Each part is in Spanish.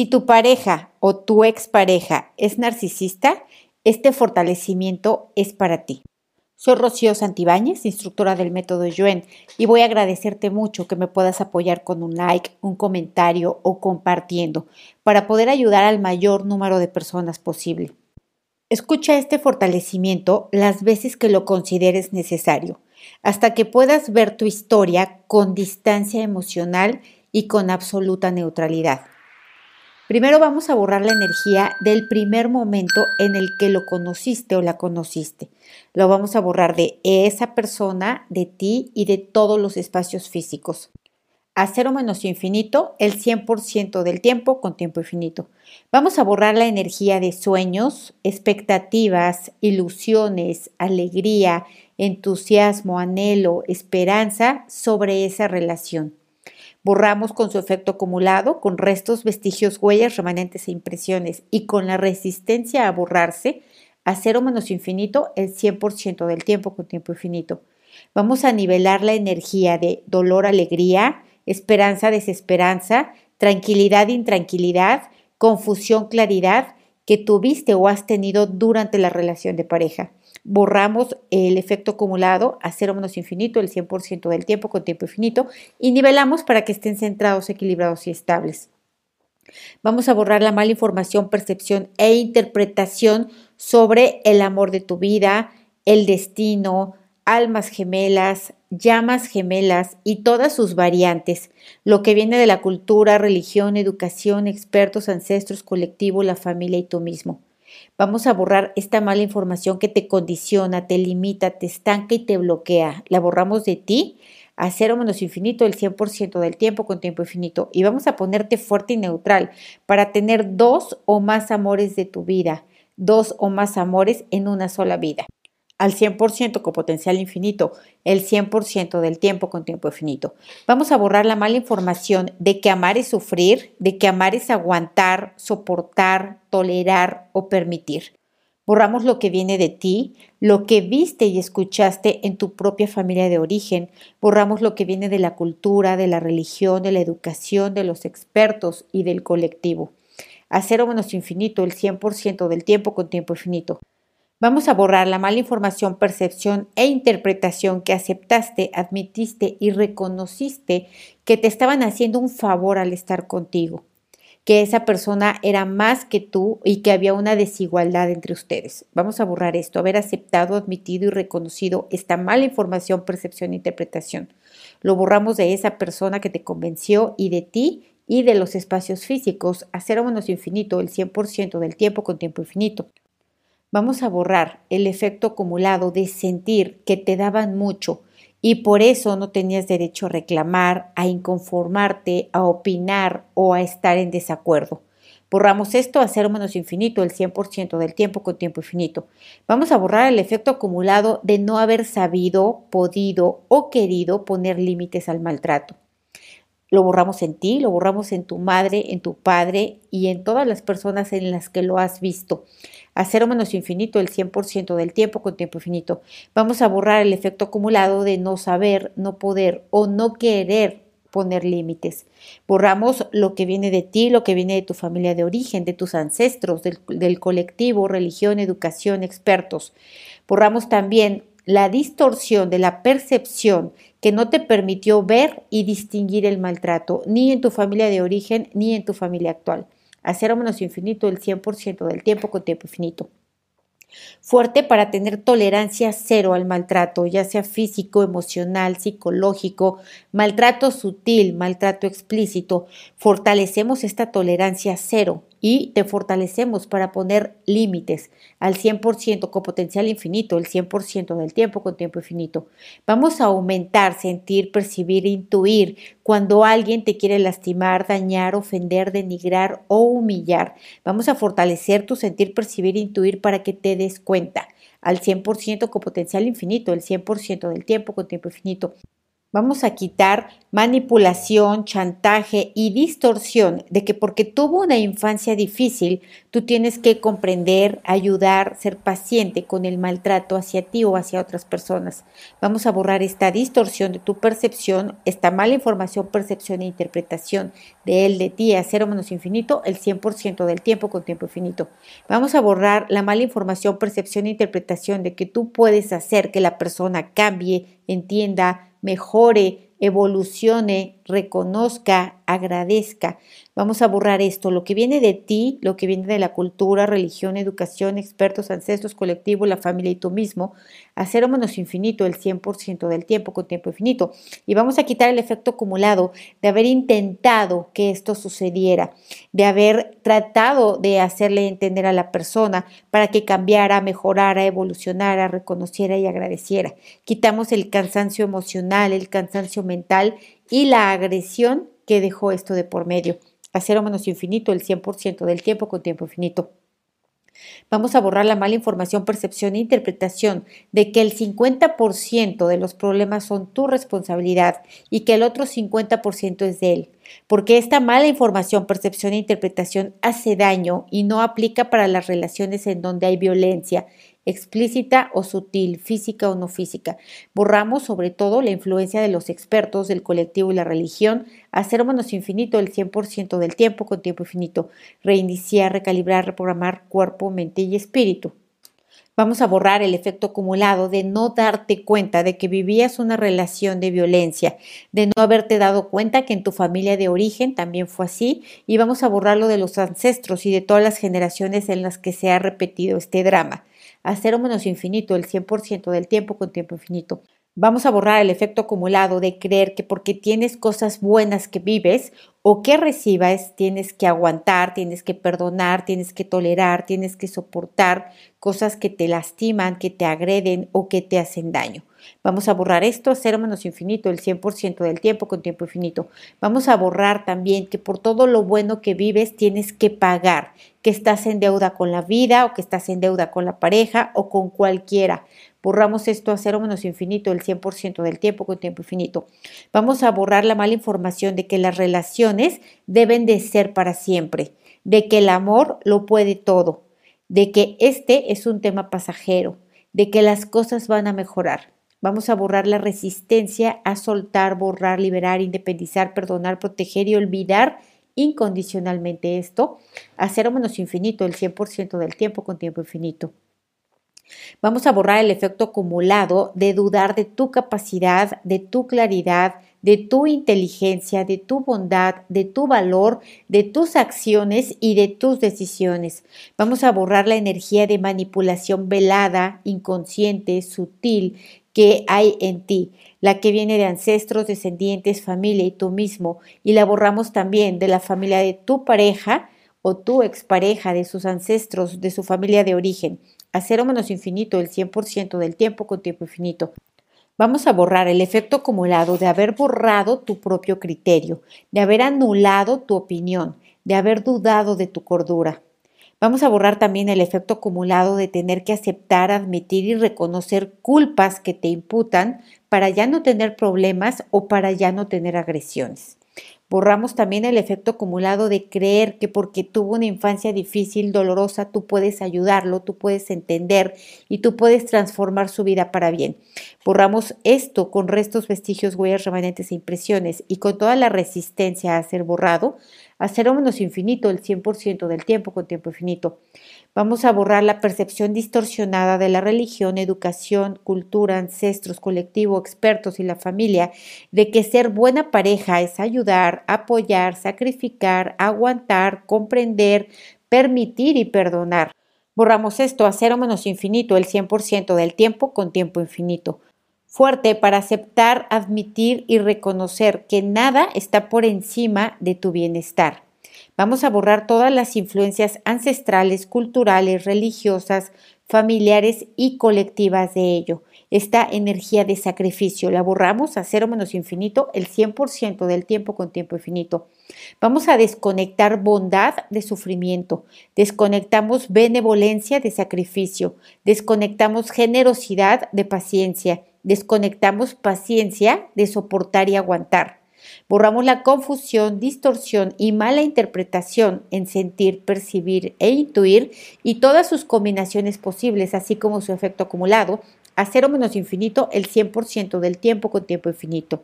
Si tu pareja o tu expareja es narcisista, este fortalecimiento es para ti. Soy Rocío Santibáñez, instructora del método Yuen, y voy a agradecerte mucho que me puedas apoyar con un like, un comentario o compartiendo para poder ayudar al mayor número de personas posible. Escucha este fortalecimiento las veces que lo consideres necesario, hasta que puedas ver tu historia con distancia emocional y con absoluta neutralidad. Primero vamos a borrar la energía del primer momento en el que lo conociste o la conociste. Lo vamos a borrar de esa persona, de ti y de todos los espacios físicos. A cero menos infinito, el 100% del tiempo con tiempo infinito. Vamos a borrar la energía de sueños, expectativas, ilusiones, alegría, entusiasmo, anhelo, esperanza sobre esa relación. Borramos con su efecto acumulado, con restos, vestigios, huellas, remanentes e impresiones y con la resistencia a borrarse a cero menos infinito el 100% del tiempo con tiempo infinito. Vamos a nivelar la energía de dolor, alegría, esperanza, desesperanza, tranquilidad, intranquilidad, confusión, claridad que tuviste o has tenido durante la relación de pareja borramos el efecto acumulado a cero menos infinito, el 100% del tiempo con tiempo infinito, y nivelamos para que estén centrados, equilibrados y estables. Vamos a borrar la mala información, percepción e interpretación sobre el amor de tu vida, el destino, almas gemelas, llamas gemelas y todas sus variantes, lo que viene de la cultura, religión, educación, expertos, ancestros, colectivo, la familia y tú mismo. Vamos a borrar esta mala información que te condiciona, te limita, te estanca y te bloquea. La borramos de ti a cero menos infinito el 100% del tiempo con tiempo infinito. Y vamos a ponerte fuerte y neutral para tener dos o más amores de tu vida, dos o más amores en una sola vida al 100% con potencial infinito, el 100% del tiempo con tiempo infinito. Vamos a borrar la mala información de que amar es sufrir, de que amar es aguantar, soportar, tolerar o permitir. Borramos lo que viene de ti, lo que viste y escuchaste en tu propia familia de origen. Borramos lo que viene de la cultura, de la religión, de la educación, de los expertos y del colectivo. A cero menos infinito, el 100% del tiempo con tiempo infinito. Vamos a borrar la mala información, percepción e interpretación que aceptaste, admitiste y reconociste que te estaban haciendo un favor al estar contigo, que esa persona era más que tú y que había una desigualdad entre ustedes. Vamos a borrar esto, haber aceptado, admitido y reconocido esta mala información, percepción e interpretación. Lo borramos de esa persona que te convenció y de ti y de los espacios físicos a infinito, el 100% del tiempo con tiempo infinito. Vamos a borrar el efecto acumulado de sentir que te daban mucho y por eso no tenías derecho a reclamar, a inconformarte, a opinar o a estar en desacuerdo. Borramos esto a cero menos infinito, el 100% del tiempo con tiempo infinito. Vamos a borrar el efecto acumulado de no haber sabido, podido o querido poner límites al maltrato. Lo borramos en ti, lo borramos en tu madre, en tu padre y en todas las personas en las que lo has visto. A cero menos infinito el 100% del tiempo con tiempo infinito. Vamos a borrar el efecto acumulado de no saber, no poder o no querer poner límites. Borramos lo que viene de ti, lo que viene de tu familia de origen, de tus ancestros, del, del colectivo, religión, educación, expertos. Borramos también la distorsión de la percepción que no te permitió ver y distinguir el maltrato, ni en tu familia de origen ni en tu familia actual. A cero menos infinito el 100% del tiempo con tiempo infinito. Fuerte para tener tolerancia cero al maltrato, ya sea físico, emocional, psicológico, maltrato sutil, maltrato explícito. Fortalecemos esta tolerancia cero y te fortalecemos para poner límites al 100% con potencial infinito, el 100% del tiempo con tiempo infinito. Vamos a aumentar, sentir, percibir, intuir cuando alguien te quiere lastimar, dañar, ofender, denigrar o humillar. Vamos a fortalecer tu sentir, percibir, intuir para que te des cuenta al 100% con potencial infinito, el 100% del tiempo con tiempo infinito. Vamos a quitar manipulación, chantaje y distorsión de que porque tuvo una infancia difícil, tú tienes que comprender, ayudar, ser paciente con el maltrato hacia ti o hacia otras personas. Vamos a borrar esta distorsión de tu percepción, esta mala información, percepción e interpretación de él, de ti, a cero menos infinito, el 100% del tiempo con tiempo infinito. Vamos a borrar la mala información, percepción e interpretación de que tú puedes hacer que la persona cambie, entienda, mejore, evolucione, reconozca, agradezca. Vamos a borrar esto, lo que viene de ti, lo que viene de la cultura, religión, educación, expertos, ancestros, colectivo, la familia y tú mismo, a cero menos infinito el 100% del tiempo con tiempo infinito. Y vamos a quitar el efecto acumulado de haber intentado que esto sucediera, de haber tratado de hacerle entender a la persona para que cambiara, mejorara, evolucionara, reconociera y agradeciera. Quitamos el cansancio emocional, el cansancio mental y la agresión que dejó esto de por medio. A cero menos infinito el 100% del tiempo con tiempo infinito. Vamos a borrar la mala información, percepción e interpretación de que el 50% de los problemas son tu responsabilidad y que el otro 50% es de él. Porque esta mala información, percepción e interpretación hace daño y no aplica para las relaciones en donde hay violencia explícita o sutil, física o no física. Borramos sobre todo la influencia de los expertos, del colectivo y la religión, hacer menos infinito el 100% del tiempo con tiempo infinito, reiniciar, recalibrar, reprogramar cuerpo, mente y espíritu. Vamos a borrar el efecto acumulado de no darte cuenta de que vivías una relación de violencia, de no haberte dado cuenta que en tu familia de origen también fue así y vamos a borrarlo de los ancestros y de todas las generaciones en las que se ha repetido este drama a cero menos infinito el 100% del tiempo con tiempo infinito. Vamos a borrar el efecto acumulado de creer que porque tienes cosas buenas que vives o que recibas, tienes que aguantar, tienes que perdonar, tienes que tolerar, tienes que soportar cosas que te lastiman, que te agreden o que te hacen daño. Vamos a borrar esto a cero menos infinito, el 100% del tiempo con tiempo infinito. Vamos a borrar también que por todo lo bueno que vives tienes que pagar, que estás en deuda con la vida o que estás en deuda con la pareja o con cualquiera. Borramos esto a cero menos infinito, el 100% del tiempo con tiempo infinito. Vamos a borrar la mala información de que las relaciones deben de ser para siempre, de que el amor lo puede todo, de que este es un tema pasajero, de que las cosas van a mejorar. Vamos a borrar la resistencia a soltar, borrar, liberar, independizar, perdonar, proteger y olvidar incondicionalmente esto a cero menos infinito, el 100% del tiempo con tiempo infinito. Vamos a borrar el efecto acumulado de dudar de tu capacidad, de tu claridad, de tu inteligencia, de tu bondad, de tu valor, de tus acciones y de tus decisiones. Vamos a borrar la energía de manipulación velada, inconsciente, sutil que hay en ti, la que viene de ancestros, descendientes, familia y tú mismo, y la borramos también de la familia de tu pareja o tu expareja, de sus ancestros, de su familia de origen a cero menos infinito el 100% del tiempo con tiempo infinito. Vamos a borrar el efecto acumulado de haber borrado tu propio criterio, de haber anulado tu opinión, de haber dudado de tu cordura. Vamos a borrar también el efecto acumulado de tener que aceptar, admitir y reconocer culpas que te imputan para ya no tener problemas o para ya no tener agresiones. Borramos también el efecto acumulado de creer que porque tuvo una infancia difícil, dolorosa, tú puedes ayudarlo, tú puedes entender y tú puedes transformar su vida para bien. Borramos esto con restos, vestigios, huellas, remanentes e impresiones y con toda la resistencia a ser borrado, a cero menos infinito el 100% del tiempo con tiempo infinito. Vamos a borrar la percepción distorsionada de la religión, educación, cultura, ancestros, colectivo, expertos y la familia de que ser buena pareja es ayudar, apoyar, sacrificar, aguantar, comprender, permitir y perdonar. Borramos esto a cero menos infinito el 100% del tiempo con tiempo infinito. Fuerte para aceptar, admitir y reconocer que nada está por encima de tu bienestar. Vamos a borrar todas las influencias ancestrales, culturales, religiosas, familiares y colectivas de ello. Esta energía de sacrificio la borramos a cero menos infinito el 100% del tiempo con tiempo infinito. Vamos a desconectar bondad de sufrimiento, desconectamos benevolencia de sacrificio, desconectamos generosidad de paciencia, Desconectamos paciencia de soportar y aguantar. Borramos la confusión, distorsión y mala interpretación en sentir, percibir e intuir y todas sus combinaciones posibles, así como su efecto acumulado, a cero menos infinito el 100% del tiempo con tiempo infinito.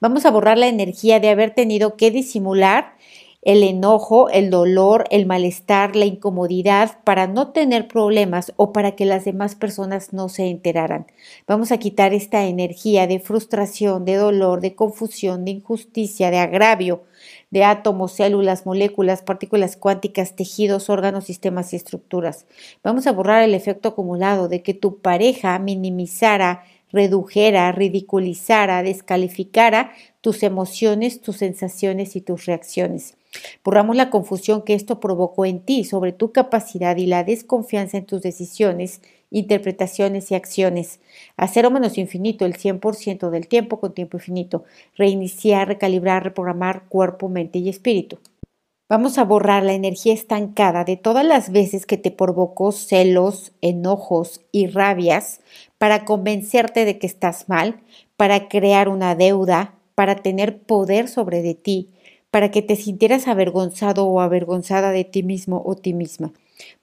Vamos a borrar la energía de haber tenido que disimular el enojo, el dolor, el malestar, la incomodidad para no tener problemas o para que las demás personas no se enteraran. Vamos a quitar esta energía de frustración, de dolor, de confusión, de injusticia, de agravio, de átomos, células, moléculas, partículas cuánticas, tejidos, órganos, sistemas y estructuras. Vamos a borrar el efecto acumulado de que tu pareja minimizara redujera, ridiculizara, descalificara tus emociones, tus sensaciones y tus reacciones. Borramos la confusión que esto provocó en ti sobre tu capacidad y la desconfianza en tus decisiones, interpretaciones y acciones. A cero menos infinito el 100% del tiempo con tiempo infinito. Reiniciar, recalibrar, reprogramar cuerpo, mente y espíritu. Vamos a borrar la energía estancada de todas las veces que te provocó celos, enojos y rabias para convencerte de que estás mal, para crear una deuda, para tener poder sobre de ti, para que te sintieras avergonzado o avergonzada de ti mismo o ti misma.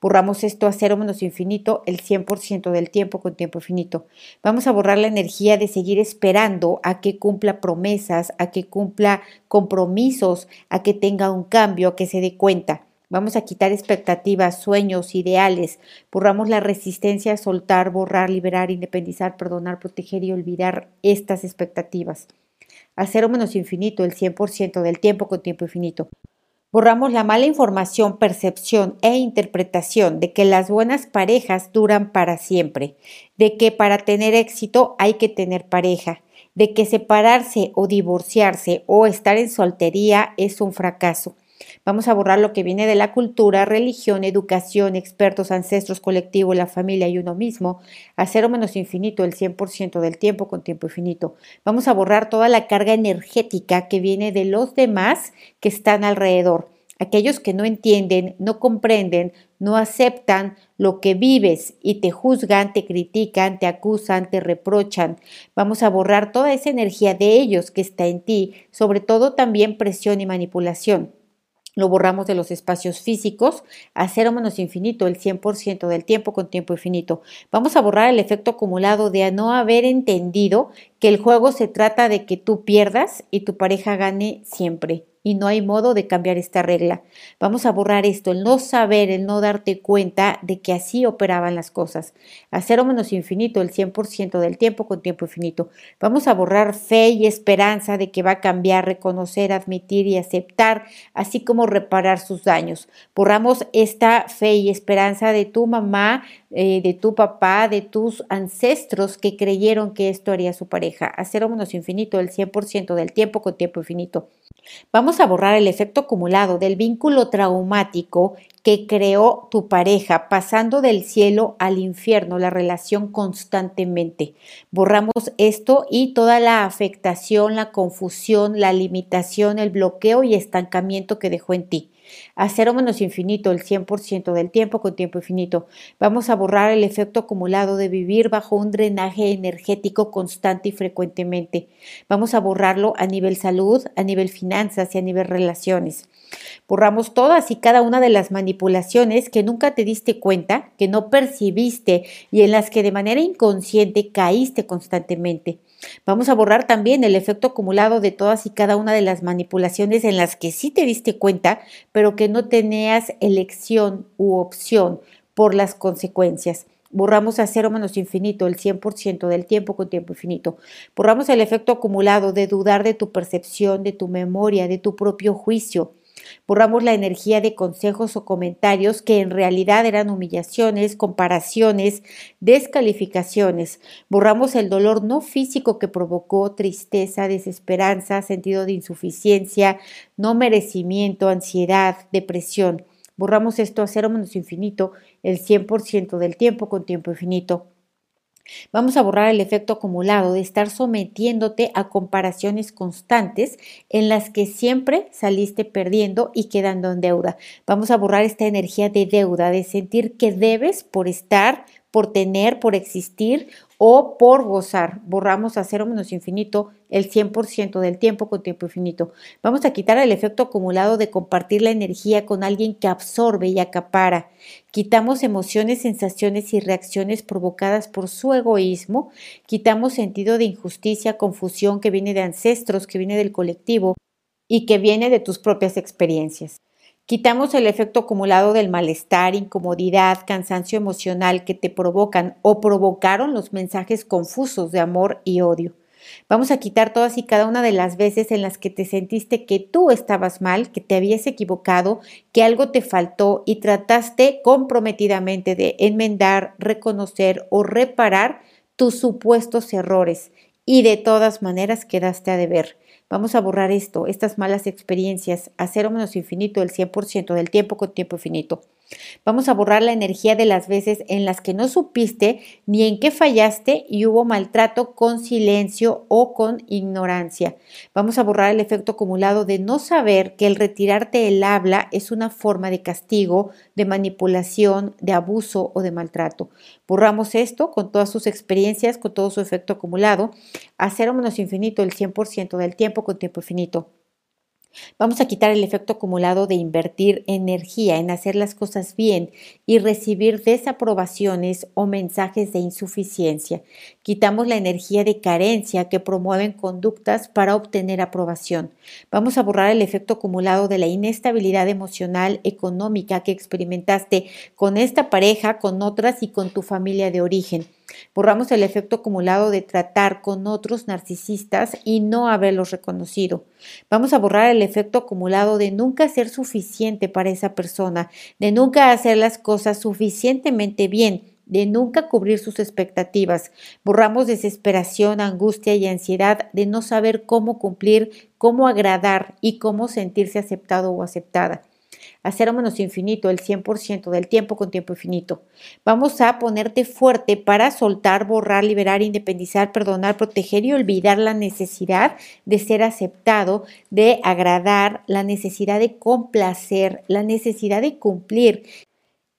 Borramos esto a cero menos infinito el 100% del tiempo con tiempo infinito. Vamos a borrar la energía de seguir esperando a que cumpla promesas, a que cumpla compromisos, a que tenga un cambio, a que se dé cuenta. Vamos a quitar expectativas, sueños, ideales. Borramos la resistencia a soltar, borrar, liberar, independizar, perdonar, proteger y olvidar estas expectativas. A cero menos infinito el 100% del tiempo con tiempo infinito. Borramos la mala información, percepción e interpretación de que las buenas parejas duran para siempre, de que para tener éxito hay que tener pareja, de que separarse o divorciarse o estar en soltería es un fracaso. Vamos a borrar lo que viene de la cultura, religión, educación, expertos, ancestros, colectivo, la familia y uno mismo, a cero menos infinito el 100% del tiempo con tiempo infinito. Vamos a borrar toda la carga energética que viene de los demás que están alrededor. Aquellos que no entienden, no comprenden, no aceptan lo que vives y te juzgan, te critican, te acusan, te reprochan. Vamos a borrar toda esa energía de ellos que está en ti, sobre todo también presión y manipulación lo borramos de los espacios físicos a cero menos infinito, el 100% del tiempo con tiempo infinito. Vamos a borrar el efecto acumulado de no haber entendido que el juego se trata de que tú pierdas y tu pareja gane siempre y no hay modo de cambiar esta regla. Vamos a borrar esto, el no saber, el no darte cuenta de que así operaban las cosas. A cero menos infinito, el 100% del tiempo con tiempo infinito. Vamos a borrar fe y esperanza de que va a cambiar, reconocer, admitir y aceptar, así como reparar sus daños. Borramos esta fe y esperanza de tu mamá, eh, de tu papá, de tus ancestros que creyeron que esto haría su pareja. A cero menos infinito, el 100% del tiempo con tiempo infinito. Vamos a borrar el efecto acumulado del vínculo traumático que creó tu pareja, pasando del cielo al infierno, la relación constantemente. Borramos esto y toda la afectación, la confusión, la limitación, el bloqueo y estancamiento que dejó en ti a cero menos infinito el 100% del tiempo con tiempo infinito. Vamos a borrar el efecto acumulado de vivir bajo un drenaje energético constante y frecuentemente. Vamos a borrarlo a nivel salud, a nivel finanzas y a nivel relaciones. Borramos todas y cada una de las manipulaciones que nunca te diste cuenta, que no percibiste y en las que de manera inconsciente caíste constantemente. Vamos a borrar también el efecto acumulado de todas y cada una de las manipulaciones en las que sí te diste cuenta, pero que no tenías elección u opción por las consecuencias. Borramos a cero menos infinito el 100% del tiempo con tiempo infinito. Borramos el efecto acumulado de dudar de tu percepción, de tu memoria, de tu propio juicio Borramos la energía de consejos o comentarios que en realidad eran humillaciones, comparaciones, descalificaciones. Borramos el dolor no físico que provocó tristeza, desesperanza, sentido de insuficiencia, no merecimiento, ansiedad, depresión. Borramos esto a cero menos infinito el 100% del tiempo con tiempo infinito. Vamos a borrar el efecto acumulado de estar sometiéndote a comparaciones constantes en las que siempre saliste perdiendo y quedando en deuda. Vamos a borrar esta energía de deuda, de sentir que debes por estar por tener, por existir o por gozar. Borramos a cero menos infinito el 100% del tiempo con tiempo infinito. Vamos a quitar el efecto acumulado de compartir la energía con alguien que absorbe y acapara. Quitamos emociones, sensaciones y reacciones provocadas por su egoísmo. Quitamos sentido de injusticia, confusión que viene de ancestros, que viene del colectivo y que viene de tus propias experiencias. Quitamos el efecto acumulado del malestar, incomodidad, cansancio emocional que te provocan o provocaron los mensajes confusos de amor y odio. Vamos a quitar todas y cada una de las veces en las que te sentiste que tú estabas mal, que te habías equivocado, que algo te faltó y trataste comprometidamente de enmendar, reconocer o reparar tus supuestos errores y de todas maneras quedaste a deber. Vamos a borrar esto, estas malas experiencias, a cero menos infinito el 100% del tiempo con tiempo infinito. Vamos a borrar la energía de las veces en las que no supiste ni en qué fallaste y hubo maltrato con silencio o con ignorancia. Vamos a borrar el efecto acumulado de no saber que el retirarte el habla es una forma de castigo, de manipulación, de abuso o de maltrato. Borramos esto con todas sus experiencias, con todo su efecto acumulado, a cero menos infinito el 100% del tiempo con tiempo infinito. Vamos a quitar el efecto acumulado de invertir energía en hacer las cosas bien y recibir desaprobaciones o mensajes de insuficiencia. Quitamos la energía de carencia que promueven conductas para obtener aprobación. Vamos a borrar el efecto acumulado de la inestabilidad emocional, económica que experimentaste con esta pareja, con otras y con tu familia de origen. Borramos el efecto acumulado de tratar con otros narcisistas y no haberlos reconocido. Vamos a borrar el efecto acumulado de nunca ser suficiente para esa persona, de nunca hacer las cosas suficientemente bien, de nunca cubrir sus expectativas. Borramos desesperación, angustia y ansiedad de no saber cómo cumplir, cómo agradar y cómo sentirse aceptado o aceptada a cero menos infinito, el 100% del tiempo con tiempo infinito. Vamos a ponerte fuerte para soltar, borrar, liberar, independizar, perdonar, proteger y olvidar la necesidad de ser aceptado, de agradar, la necesidad de complacer, la necesidad de cumplir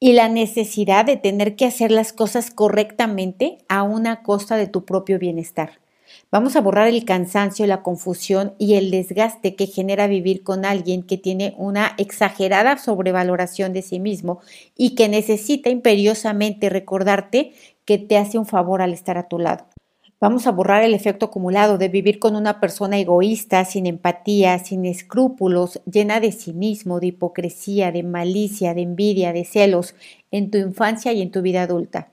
y la necesidad de tener que hacer las cosas correctamente a una costa de tu propio bienestar. Vamos a borrar el cansancio, la confusión y el desgaste que genera vivir con alguien que tiene una exagerada sobrevaloración de sí mismo y que necesita imperiosamente recordarte que te hace un favor al estar a tu lado. Vamos a borrar el efecto acumulado de vivir con una persona egoísta, sin empatía, sin escrúpulos, llena de cinismo, de hipocresía, de malicia, de envidia, de celos en tu infancia y en tu vida adulta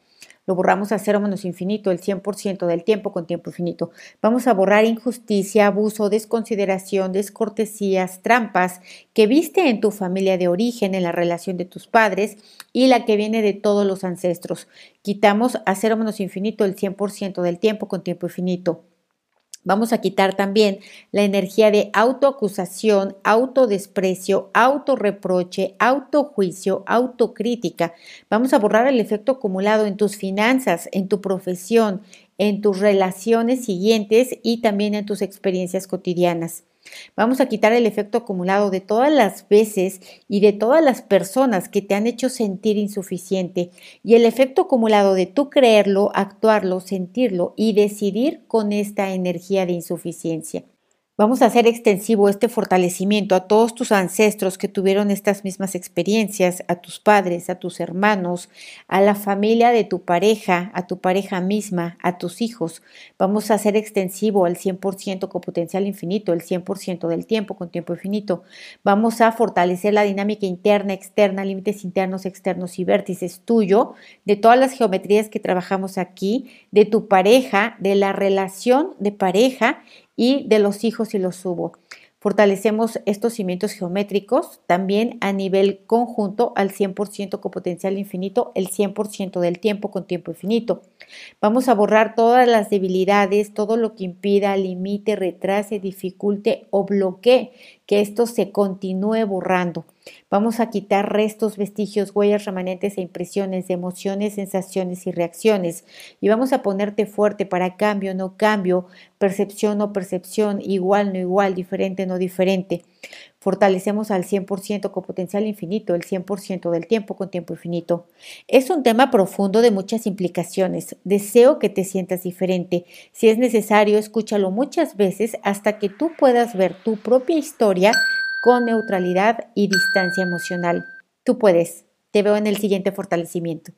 lo borramos a cero menos infinito, el 100% del tiempo con tiempo infinito. Vamos a borrar injusticia, abuso, desconsideración, descortesías, trampas que viste en tu familia de origen, en la relación de tus padres y la que viene de todos los ancestros. Quitamos a cero menos infinito el 100% del tiempo con tiempo infinito. Vamos a quitar también la energía de autoacusación, autodesprecio, autorreproche, autojuicio, autocrítica. Vamos a borrar el efecto acumulado en tus finanzas, en tu profesión, en tus relaciones siguientes y también en tus experiencias cotidianas. Vamos a quitar el efecto acumulado de todas las veces y de todas las personas que te han hecho sentir insuficiente y el efecto acumulado de tú creerlo, actuarlo, sentirlo y decidir con esta energía de insuficiencia. Vamos a hacer extensivo este fortalecimiento a todos tus ancestros que tuvieron estas mismas experiencias, a tus padres, a tus hermanos, a la familia de tu pareja, a tu pareja misma, a tus hijos. Vamos a hacer extensivo al 100% con potencial infinito, el 100% del tiempo con tiempo infinito. Vamos a fortalecer la dinámica interna, externa, límites internos, externos y vértices tuyo, de todas las geometrías que trabajamos aquí, de tu pareja, de la relación de pareja y de los hijos y los subo. Fortalecemos estos cimientos geométricos también a nivel conjunto al 100% con potencial infinito, el 100% del tiempo con tiempo infinito. Vamos a borrar todas las debilidades, todo lo que impida, limite, retrase, dificulte o bloquee que esto se continúe borrando. Vamos a quitar restos, vestigios, huellas, remanentes e impresiones de emociones, sensaciones y reacciones. Y vamos a ponerte fuerte para cambio, no cambio, percepción, no percepción, igual, no igual, diferente, no diferente. Fortalecemos al 100% con potencial infinito, el 100% del tiempo con tiempo infinito. Es un tema profundo de muchas implicaciones. Deseo que te sientas diferente. Si es necesario, escúchalo muchas veces hasta que tú puedas ver tu propia historia con neutralidad y distancia emocional. Tú puedes. Te veo en el siguiente fortalecimiento.